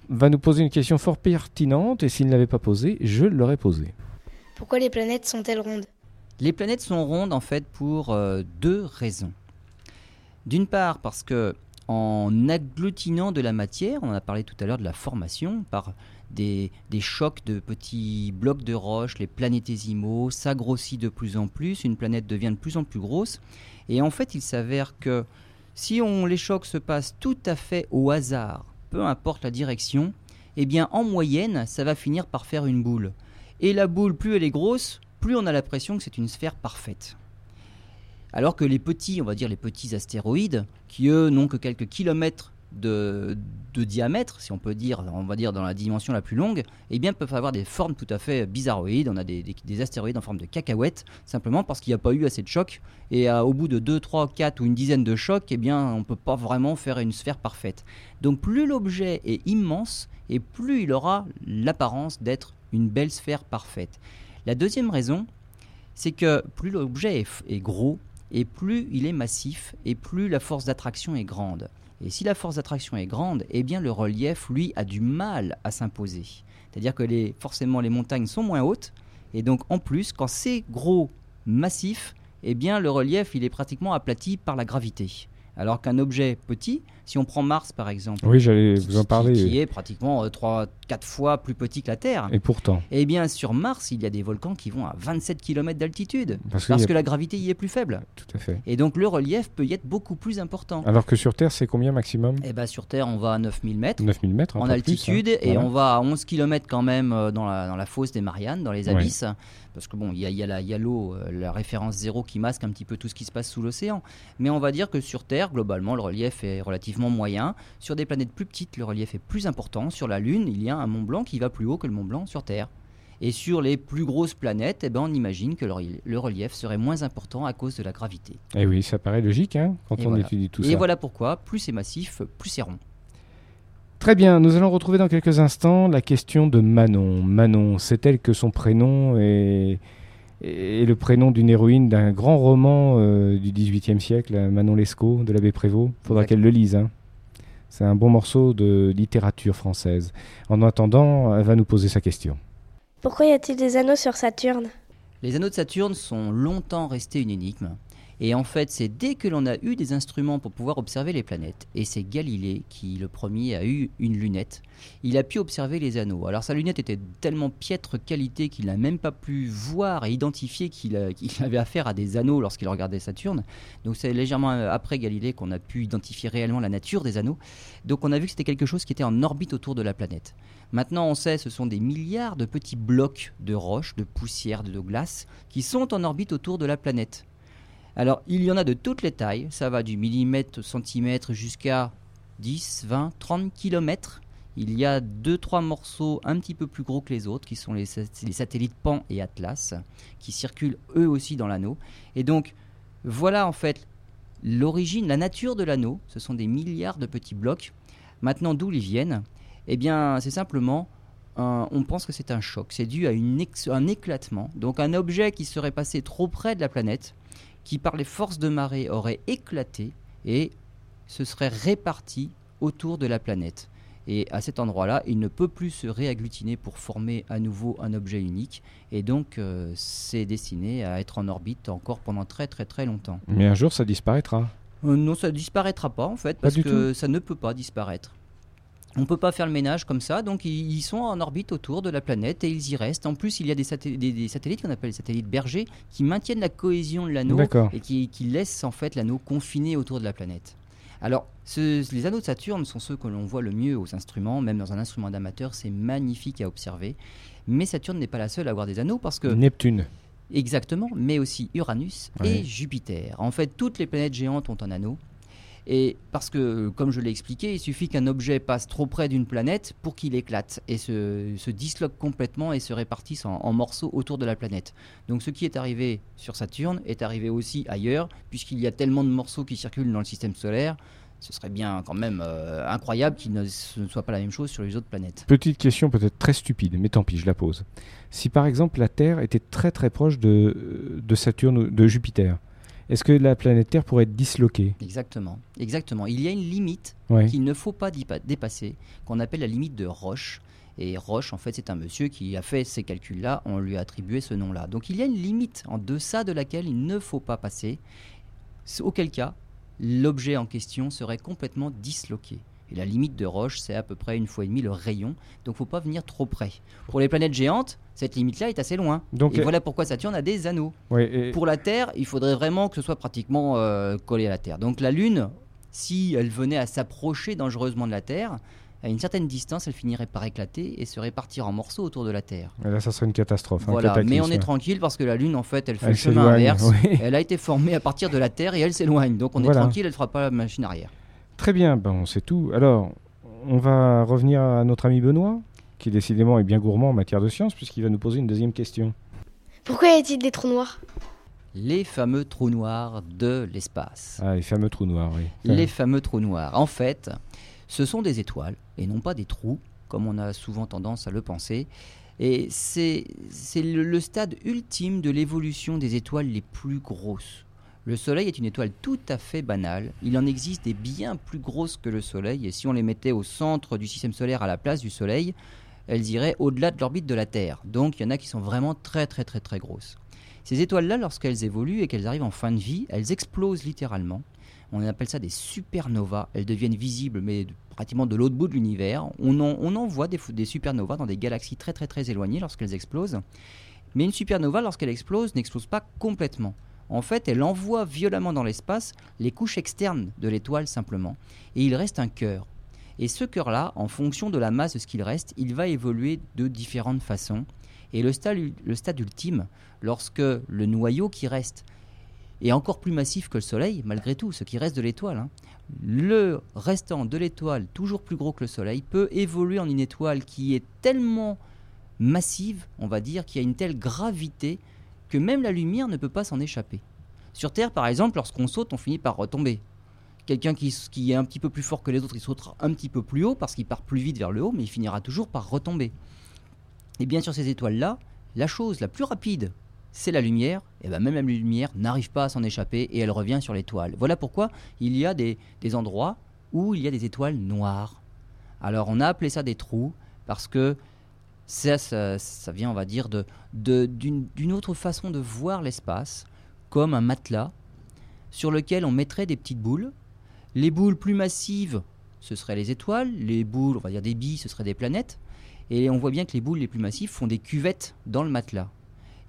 va nous poser une question fort pertinente et s'il ne l'avait pas posée, je l'aurais posée. Pourquoi les planètes sont-elles rondes? Les planètes sont rondes en fait pour euh, deux raisons. D'une part parce que en agglutinant de la matière, on a parlé tout à l'heure de la formation par des, chocs de petits blocs de roche, les planétésimaux, ça grossit de plus en plus, une planète devient de plus en plus grosse, et en fait il s'avère que si on, les chocs se passent tout à fait au hasard, peu importe la direction, eh bien en moyenne ça va finir par faire une boule. Et la boule, plus elle est grosse, plus on a l'impression que c'est une sphère parfaite. Alors que les petits, on va dire les petits astéroïdes, qui eux n'ont que quelques kilomètres de, diamètre, si on peut dire, on va dire dans la dimension la plus longue, eh bien peuvent avoir des formes tout à fait bizarroïdes. On a des, des, des astéroïdes en forme de cacahuètes, simplement parce qu'il n'y a pas eu assez de chocs. Et à, au bout de 2, 3, 4 ou une dizaine de chocs, eh bien on ne peut pas vraiment faire une sphère parfaite. Donc plus l'objet est immense, et plus il aura l'apparence d'être une belle sphère parfaite. La deuxième raison, c'est que plus l'objet est gros, et plus il est massif, et plus la force d'attraction est grande. Et si la force d'attraction est grande, eh bien le relief, lui, a du mal à s'imposer. C'est-à-dire que forcément les montagnes sont moins hautes, et donc en plus, quand c'est gros, massif, eh bien le relief, il est pratiquement aplati par la gravité. Alors qu'un objet petit, si on prend Mars par exemple, oui, j'allais vous en parler, qui, est pratiquement euh, 3 4 fois plus petit que la Terre. Et pourtant Eh bien sur Mars, il y a des volcans qui vont à 27 km d'altitude Parce, que a- la gravité y est plus faible. Tout à fait. Et donc le relief peut y être beaucoup plus important. Alors que sur Terre, c'est combien maximum? Eh ben sur Terre, on va à 9000 mètres 9000 mètres. en plus, altitude hein. et Voilà. on va à 11 km quand même euh, dans la, dans la fosse des Mariannes, dans les Ouais. abysses. Parce que bon, il y a, y a l'eau, euh, la référence zéro qui masque un petit peu tout ce qui se passe sous l'océan. Mais on va dire que sur Terre, globalement, le relief est relativement moyen. Sur des planètes plus petites, le relief est plus important. Sur la Lune, il y a un Mont Blanc qui va plus haut que le Mont Blanc sur Terre. Et sur les plus grosses planètes, eh ben, on imagine que le, reli- le relief serait moins important à cause de la gravité. Eh oui, ça paraît logique hein, quand Et on voilà. étudie tout et ça. voilà pourquoi, plus c'est massif, plus c'est rond. Très bien, nous allons retrouver dans quelques instants la question de Manon. Manon, c'est-elle que son prénom est, est le prénom d'une héroïne d'un grand roman euh, du XVIIIe siècle, euh, Manon Lescaut, de l'abbé Prévost Faudra qu'elle le lise. hein. C'est un bon morceau de littérature française. En attendant, elle va nous poser sa question. Pourquoi y a-t-il des anneaux sur Saturne? Les anneaux de Saturne sont longtemps restés une énigme. Et en fait, c'est dès que l'on a eu des instruments pour pouvoir observer les planètes, et c'est Galilée qui, le premier, a eu une lunette, il a pu observer les anneaux. Alors sa lunette était tellement piètre qualité qu'il n'a même pas pu voir et identifier qu'il qu'il avait affaire à des anneaux lorsqu'il regardait Saturne. Donc c'est légèrement euh, après Galilée qu'on a pu identifier réellement la nature des anneaux. Donc on a vu que c'était quelque chose qui était en orbite autour de la planète. Maintenant, on sait ce sont des milliards de petits blocs de roches, de poussière, de glace qui sont en orbite autour de la planète. Alors, il y en a de toutes les tailles, ça va du millimètre, centimètre jusqu'à 10, 20, 30 kilomètres. Il y a deux, trois morceaux un petit peu plus gros que les autres, qui sont les, sat- les satellites Pan et Atlas, qui circulent eux aussi dans l'anneau. Et donc, voilà en fait l'origine, la nature de l'anneau. Ce sont des milliards de petits blocs. Maintenant, d'où ils viennent? Eh bien, c'est simplement, on pense que c'est un choc. C'est dû à un éclatement. Donc, un objet qui serait passé trop près de la planète, qui par les forces de marée aurait éclaté et se serait réparti autour de la planète. Et à cet endroit-là, il ne peut plus se réagglutiner pour former à nouveau un objet unique. Et donc, euh, c'est destiné à être en orbite encore pendant très très très longtemps. Mais un jour, ça disparaîtra. Euh, non, ça disparaîtra pas en fait, parce que ça ne peut pas disparaître. On peut pas faire le ménage comme ça, donc ils, sont en orbite autour de la planète et ils y restent. En plus, il y a des, satel- des- des satellites qu'on appelle les satellites bergers qui maintiennent la cohésion de l'anneau et qui, qui laissent en fait l'anneau confiné autour de la planète. Alors, ce- les anneaux de Saturne sont ceux que l'on voit le mieux aux instruments, même dans un instrument d'amateur, c'est magnifique à observer. Mais Saturne n'est pas la seule à avoir des anneaux parce que Neptune. Exactement, mais aussi Uranus et Jupiter. En fait, toutes les planètes géantes ont un anneau. Et parce que, comme je l'ai expliqué, il suffit qu'un objet passe trop près d'une planète pour qu'il éclate et se, disloque complètement et se répartisse en, morceaux autour de la planète. Donc ce qui est arrivé sur Saturne est arrivé aussi ailleurs, puisqu'il y a tellement de morceaux qui circulent dans le système solaire. Ce serait bien quand même euh, incroyable qu'il ne, soit pas la même chose sur les autres planètes. Petite question peut-être très stupide, mais tant pis, je la pose. Si par exemple la Terre était très très proche de, de Saturne, de Jupiter, est-ce que la planète Terre pourrait être disloquée? Exactement, exactement. Il y a une limite Ouais. qu'il ne faut pas dépa- dépasser, qu'on appelle la limite de Roche. Et Roche, en fait, c'est un monsieur qui a fait ces calculs-là, on lui a attribué ce nom-là. Donc il y a une limite en deçà de laquelle il ne faut pas passer, auquel cas l'objet en question serait complètement disloqué. Et la limite de Roche, c'est à peu près une fois et demie le rayon, donc faut pas venir trop près. Pour les planètes géantes, cette limite-là est assez loin. Donc, et euh, voilà pourquoi Saturne a des anneaux. et- Pour la Terre, il faudrait vraiment que ce soit pratiquement euh, collé à la Terre. Donc la Lune, si elle venait à s'approcher dangereusement de la Terre, à une certaine distance, elle finirait par éclater et se répartir en morceaux autour de la Terre. Et là, ça serait une catastrophe. Voilà, mais on est tranquille parce que la Lune, en fait, elle fait Elle le chemin inverse. oui. Elle a été formée à partir de la Terre et elle s'éloigne. Donc on est tranquille, elle ne fera pas la machine arrière. Très bien, ben, on sait tout. Alors, on va revenir à notre ami Benoît, qui décidément est bien gourmand en matière de science, puisqu'il va nous poser une deuxième question. Pourquoi y a-t-il des trous noirs? Les fameux trous noirs de l'espace. Ah, les fameux trous noirs, oui. Les fameux trous noirs. En fait, ce sont des étoiles et non pas des trous, comme on a souvent tendance à le penser. Et c'est c'est le, le stade ultime de l'évolution des étoiles les plus grosses. Le Soleil est une étoile tout à fait banale. Il en existe des bien plus grosses que le Soleil, et si on les mettait au centre du système solaire à la place du Soleil, elles iraient au-delà de l'orbite de la Terre. Donc il y en a qui sont vraiment très très très très grosses. Ces étoiles-là, lorsqu'elles évoluent et qu'elles arrivent en fin de vie, elles explosent littéralement. On appelle ça des supernovas. Elles deviennent visibles, mais pratiquement de l'autre bout de l'univers. On en, voit des, des supernovas dans des galaxies très très très éloignées lorsqu'elles explosent. Mais une supernova, lorsqu'elle explose, n'explose pas complètement. En fait, elle envoie violemment dans l'espace les couches externes de l'étoile simplement. Et il reste un cœur. Et ce cœur-là, en fonction de la masse de ce qu'il reste, il va évoluer de différentes façons. Et le stade, ultime, lorsque le noyau qui reste est encore plus massif que le Soleil, malgré tout, ce qui reste de l'étoile, hein, le restant de l'étoile, toujours plus gros que le Soleil, peut évoluer en une étoile qui est tellement massive, on va dire, qui a une telle gravité que même la lumière ne peut pas s'en échapper. Sur Terre, par exemple, lorsqu'on saute, on finit par retomber. Quelqu'un qui, est un petit peu plus fort que les autres, il sautera un petit peu plus haut parce qu'il part plus vite vers le haut, mais il finira toujours par retomber. Et bien sur ces étoiles-là, la chose la plus rapide, c'est la lumière. Et bien même la lumière n'arrive pas à s'en échapper et elle revient sur l'étoile. Voilà pourquoi il y a des, des endroits où il y a des étoiles noires. Alors on a appelé ça des trous parce que ça, ça, vient, on va dire, d'une d'une autre façon de voir l'espace, comme un matelas sur lequel on mettrait des petites boules. Les boules plus massives, ce seraient les étoiles. Les boules, on va dire des billes, ce seraient des planètes. Et on voit bien que les boules les plus massives font des cuvettes dans le matelas.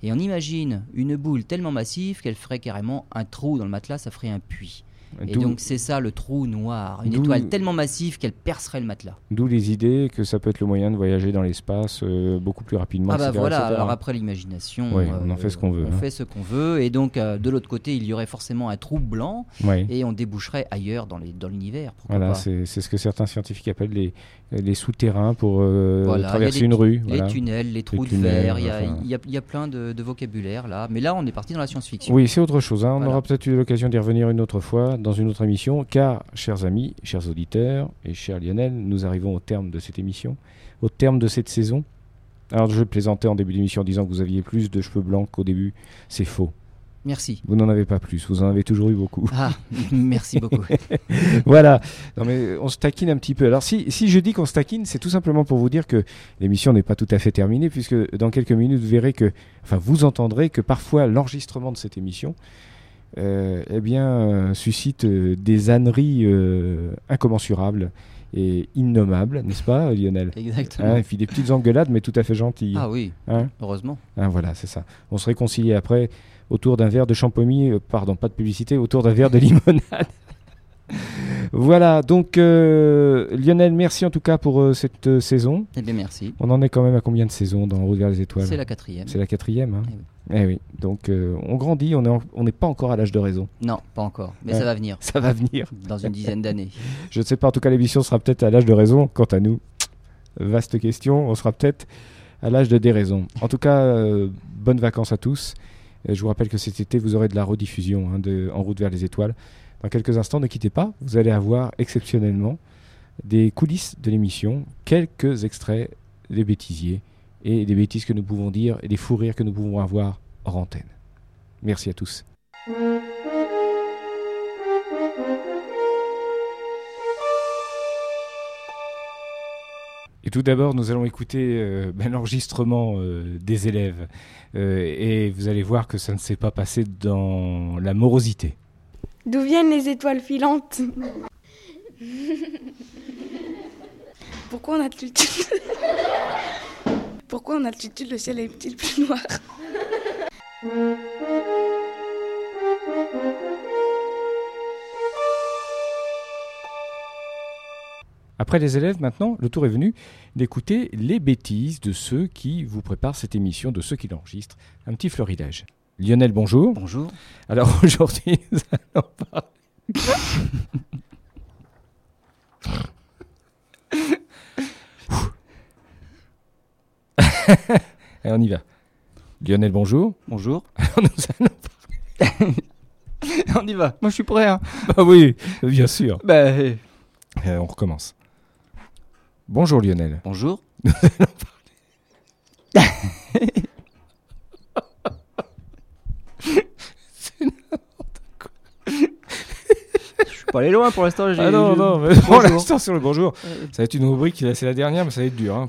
Et on imagine une boule tellement massive qu'elle ferait carrément un trou dans le matelas, ça ferait un puits. Et donc c'est ça le trou noir, une étoile tellement massive qu'elle percerait le matelas. D'où les idées que ça peut être le moyen de voyager dans l'espace euh, beaucoup plus rapidement. Ah bah etc., voilà, etc. alors après l'imagination, Oui, on en fait ce qu'on veut, On hein. fait ce qu'on veut, et donc euh, de l'autre côté, il y aurait forcément un trou blanc, Oui. et on déboucherait ailleurs dans dans l'univers. pourquoi Voilà, c'est ce que certains scientifiques appellent les, les souterrains pour euh, Voilà, traverser une rue. Les voilà. tunnels, les trous tunnels, de verre, il y, a- enfin. y a, il y a plein de, de vocabulaire là. Mais là, on est parti dans la science-fiction. Oui, c'est autre chose. hein. On aura peut-être eu l'occasion d'y revenir une autre fois dans une autre émission, car, chers amis, chers auditeurs et cher Lionel, nous arrivons au terme de cette émission, au terme de cette saison. Alors, je plaisantais en début d'émission en disant que vous aviez plus de cheveux blancs qu'au début. C'est faux. Merci. Vous n'en avez pas plus. Vous en avez toujours eu beaucoup. Ah, merci beaucoup. voilà. Non mais on se taquine un petit peu. Alors si, si je dis qu'on se taquine, c'est tout simplement pour vous dire que l'émission n'est pas tout à fait terminée, puisque dans quelques minutes vous verrez que, enfin vous entendrez que parfois l'enregistrement de cette émission, euh, eh bien, euh, suscite euh, des âneries euh, incommensurables et innommables, n'est-ce pas, Lionel? Exactement. Hein, Et puis des petites engueulades, mais tout à fait gentilles. ah oui, Hein? heureusement. Hein, voilà, c'est ça. On se réconcilie après autour d'un verre de champomis, euh, pardon, pas de publicité, autour d'un verre de limonade. voilà, donc euh, Lionel, merci en tout cas pour euh, cette euh, saison. Eh bien, merci. On en est quand même à combien de saisons dans Route vers les étoiles? C'est la quatrième. C'est la quatrième. Hein? Eh oui. Eh oui, donc on grandit, on n'est en- pas encore à l'âge de raison. Non, pas encore. Mais ça va venir Ça va venir. dans une dizaine d'années. Je ne sais pas, en tout cas l'émission sera peut-être à l'âge de raison. Quant à nous, vaste question, on sera peut-être à l'âge de déraison. En tout cas, bonnes vacances à tous. Je vous rappelle que cet été, vous aurez de la rediffusion hein, de En route vers les étoiles. Dans quelques instants, ne quittez pas, vous allez avoir exceptionnellement des coulisses de l'émission, quelques extraits des bêtisiers et des bêtises que nous pouvons dire et des fous rires que nous pouvons avoir hors antenne. Merci à tous. Tout d'abord, nous allons écouter euh, ben, l'enregistrement euh, des élèves. Euh, et vous allez voir que ça ne s'est pas passé dans la morosité. D'où viennent les étoiles filantes? Pourquoi en altitude Pourquoi en altitude le ciel est-il plus noir Après les élèves, maintenant, le tour est venu d'écouter les bêtises de ceux qui vous préparent cette émission, de ceux qui l'enregistrent. Un petit florilège. Lionel, bonjour. Bonjour. Alors aujourd'hui, nous allons parler. Allez, on y va. Lionel, bonjour. Bonjour. Nous allons- On y va. Moi, je suis prêt. Hein. Bah oui, bien sûr. Bah, euh, Euh, on recommence. Bonjour Lionel. bonjour. Je suis pas allé loin pour l'instant. Ah non, non, mais pour l'instant sur le bonjour. Euh, Ça va être une rubrique, c'est la dernière, mais ça va être dur. hein.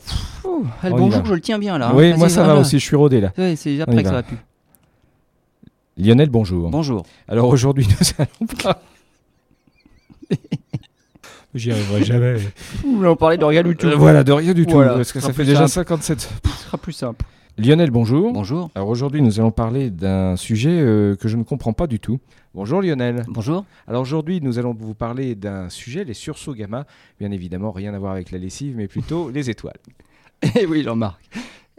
Ah, le bonjour, je le tiens bien là. hein. oui, moi ça va aussi, je suis rodé là. Ouais, c'est après que va. ça va plus. Lionel, bonjour. Bonjour. Alors aujourd'hui, nous allons pas. J'y arriverai jamais. Là, on parlait de rien du tout. Euh, voilà, de rien du tout, Voilà, parce que ça fait déjà simple. 57. Ce sera plus simple. Lionel, bonjour. Bonjour. Alors aujourd'hui, nous allons parler d'un sujet euh, que je ne comprends pas du tout. Bonjour Lionel. Bonjour. Alors aujourd'hui, nous allons vous parler d'un sujet, les sursauts gamma. Bien évidemment, rien à voir avec la lessive, mais plutôt les étoiles. Eh oui, Jean-Marc.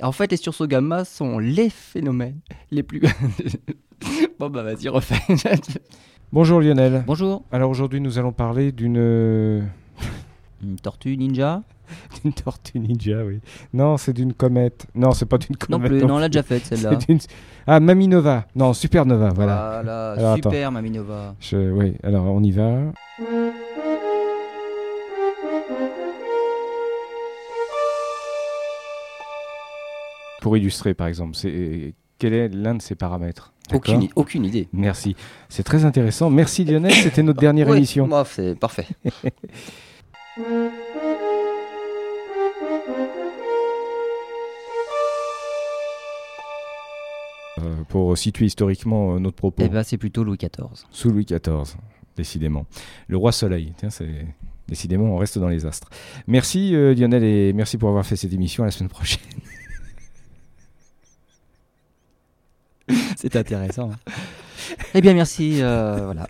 En fait, les sursauts gamma sont les phénomènes les plus. bon, bah, vas-y, refais. Bonjour Lionel. Bonjour. Alors aujourd'hui, nous allons parler d'une euh, Une tortue ninja d'une tortue ninja, oui. Non, c'est d'une comète. Non, c'est pas d'une Non comète. plus, non, on l'a déjà faite celle-là. Ah, Maminova. Non, Supernova, voilà. Voilà, Alors, attends. super Maminova. Je- Oui, alors on y va. Pour illustrer, par exemple, c'est quel est l'un de ces paramètres? Aucune, idée. Merci. C'est très intéressant. Merci Lionel, c'était notre dernière émission. bah, c'est parfait. Euh, pour situer historiquement euh, notre propos. Eh ben, c'est plutôt Louis XIV. Sous Louis XIV, décidément. Le roi soleil, tiens, c'est... Décidément, on reste dans les astres. Merci euh, Lionel et merci pour avoir fait cette émission. À la semaine prochaine. C'est intéressant. eh bien, merci. euh, voilà.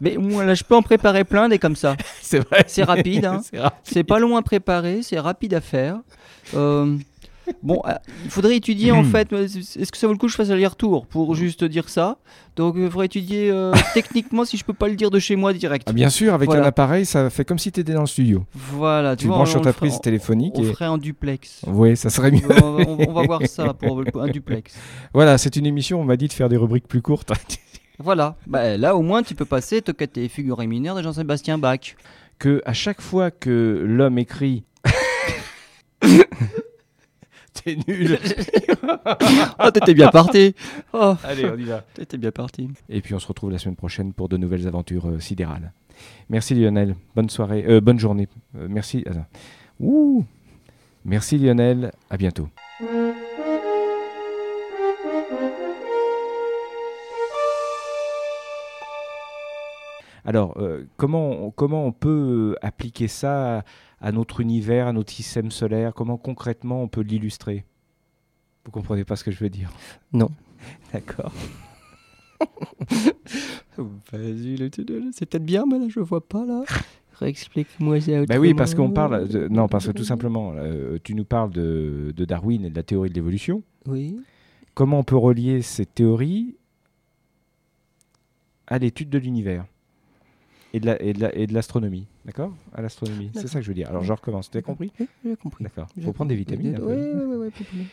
Mais moi, là, je peux en préparer plein des comme ça. C'est vrai. C'est rapide, hein. C'est rapide. C'est pas long à préparer, c'est rapide à faire. Euh, bon, euh, il faudrait étudier en fait. euh, Est-ce que ça vaut le coup que je fasse aller-retour pour juste dire ça? Donc, il faudrait étudier euh, techniquement si je peux pas le dire de chez moi direct. Ah, bien sûr, avec Voilà. un appareil, ça fait comme si tu étais dans le studio. Voilà, tu, Tu le vois, branches sur ta prise téléphonique On et... ferait en duplex. Oui, ça serait mieux. on, va, on- on va voir ça pour un duplex. Voilà, c'est une émission, on m'a dit de faire des rubriques plus courtes. Voilà. Bah, là, au moins, tu peux passer te tes figures mineures de Jean-Sébastien Bach. que à chaque fois que l'homme écrit... T'es nul. Oh, t'étais bien parti. Oh, Allez, on y va. t'étais bien parti. Et puis on se retrouve la semaine prochaine pour de nouvelles aventures euh, sidérales. Merci Lionel. Bonne soirée, euh, bonne journée. Euh, merci. attends. Ouh. Merci Lionel. À bientôt. Alors, euh, comment, on- comment on peut appliquer ça à, notre univers, à notre système solaire Comment concrètement on peut l'illustrer? Vous comprenez pas ce que je veux dire? Non. D'accord. Vas-y, c'est peut-être bien, mais là, je vois pas, là. Réexplique-moi ça. Bah oui, parce qu'on parle. de- non, parce que tout simplement, euh, tu nous parles de, de Darwin et de la théorie de l'évolution. Oui. Comment on peut relier cette théorie à l'étude de l'univers? Et de la- et de la- et de l'astronomie D'accord? À l'astronomie. C'est ça que je veux dire. Alors, je recommence. Tu as compris? Oui, J'ai compris. D'accord. J'ai faut prendre des vitamines. Oui, oui, oui,